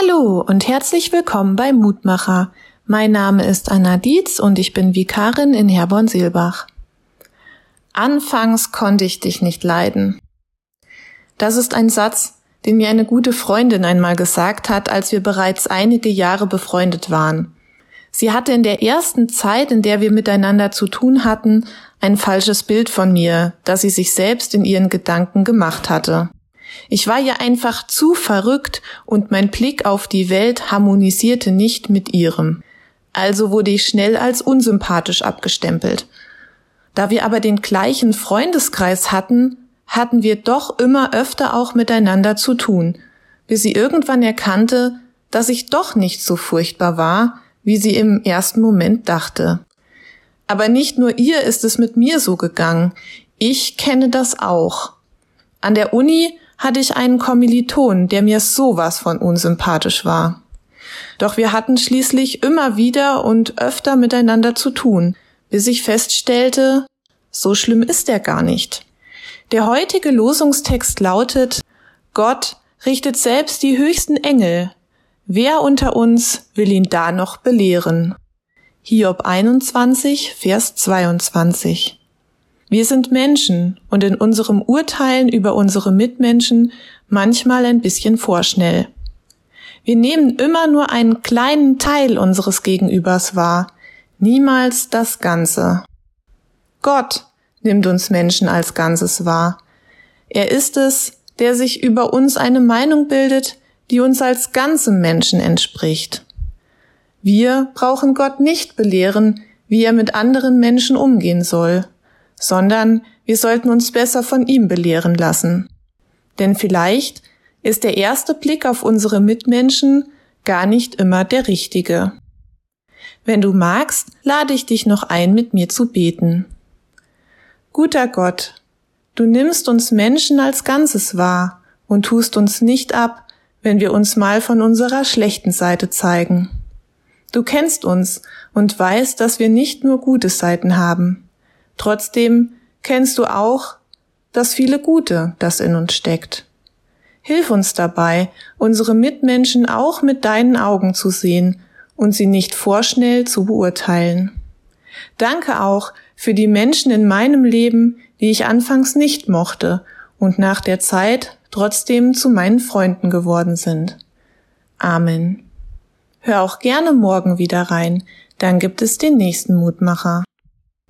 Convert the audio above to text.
Hallo und herzlich willkommen bei Mutmacher. Mein Name ist Anna Dietz und ich bin Vikarin in Herborn-Seelbach. Anfangs konnte ich dich nicht leiden. Das ist ein Satz, den mir eine gute Freundin einmal gesagt hat, als wir bereits einige Jahre befreundet waren. Sie hatte in der ersten Zeit, in der wir miteinander zu tun hatten, ein falsches Bild von mir, das sie sich selbst in ihren Gedanken gemacht hatte. Ich war ja einfach zu verrückt und mein Blick auf die Welt harmonisierte nicht mit ihrem. Also wurde ich schnell als unsympathisch abgestempelt. Da wir aber den gleichen Freundeskreis hatten, hatten wir doch immer öfter auch miteinander zu tun, bis sie irgendwann erkannte, dass ich doch nicht so furchtbar war, wie sie im ersten Moment dachte. Aber nicht nur ihr ist es mit mir so gegangen. Ich kenne das auch. An der Uni hatte ich einen Kommiliton, der mir sowas von unsympathisch war. Doch wir hatten schließlich immer wieder und öfter miteinander zu tun, bis ich feststellte, so schlimm ist er gar nicht. Der heutige Losungstext lautet, Gott richtet selbst die höchsten Engel. Wer unter uns will ihn da noch belehren? Hiob 21, Vers 22. Wir sind Menschen und in unserem Urteilen über unsere Mitmenschen manchmal ein bisschen vorschnell. Wir nehmen immer nur einen kleinen Teil unseres Gegenübers wahr, niemals das Ganze. Gott nimmt uns Menschen als Ganzes wahr. Er ist es, der sich über uns eine Meinung bildet, die uns als ganzem Menschen entspricht. Wir brauchen Gott nicht belehren, wie er mit anderen Menschen umgehen soll sondern wir sollten uns besser von ihm belehren lassen. Denn vielleicht ist der erste Blick auf unsere Mitmenschen gar nicht immer der richtige. Wenn du magst, lade ich dich noch ein, mit mir zu beten. Guter Gott, du nimmst uns Menschen als Ganzes wahr und tust uns nicht ab, wenn wir uns mal von unserer schlechten Seite zeigen. Du kennst uns und weißt, dass wir nicht nur gute Seiten haben. Trotzdem kennst du auch das viele Gute, das in uns steckt. Hilf uns dabei, unsere Mitmenschen auch mit deinen Augen zu sehen und sie nicht vorschnell zu beurteilen. Danke auch für die Menschen in meinem Leben, die ich anfangs nicht mochte und nach der Zeit trotzdem zu meinen Freunden geworden sind. Amen. Hör auch gerne morgen wieder rein, dann gibt es den nächsten Mutmacher.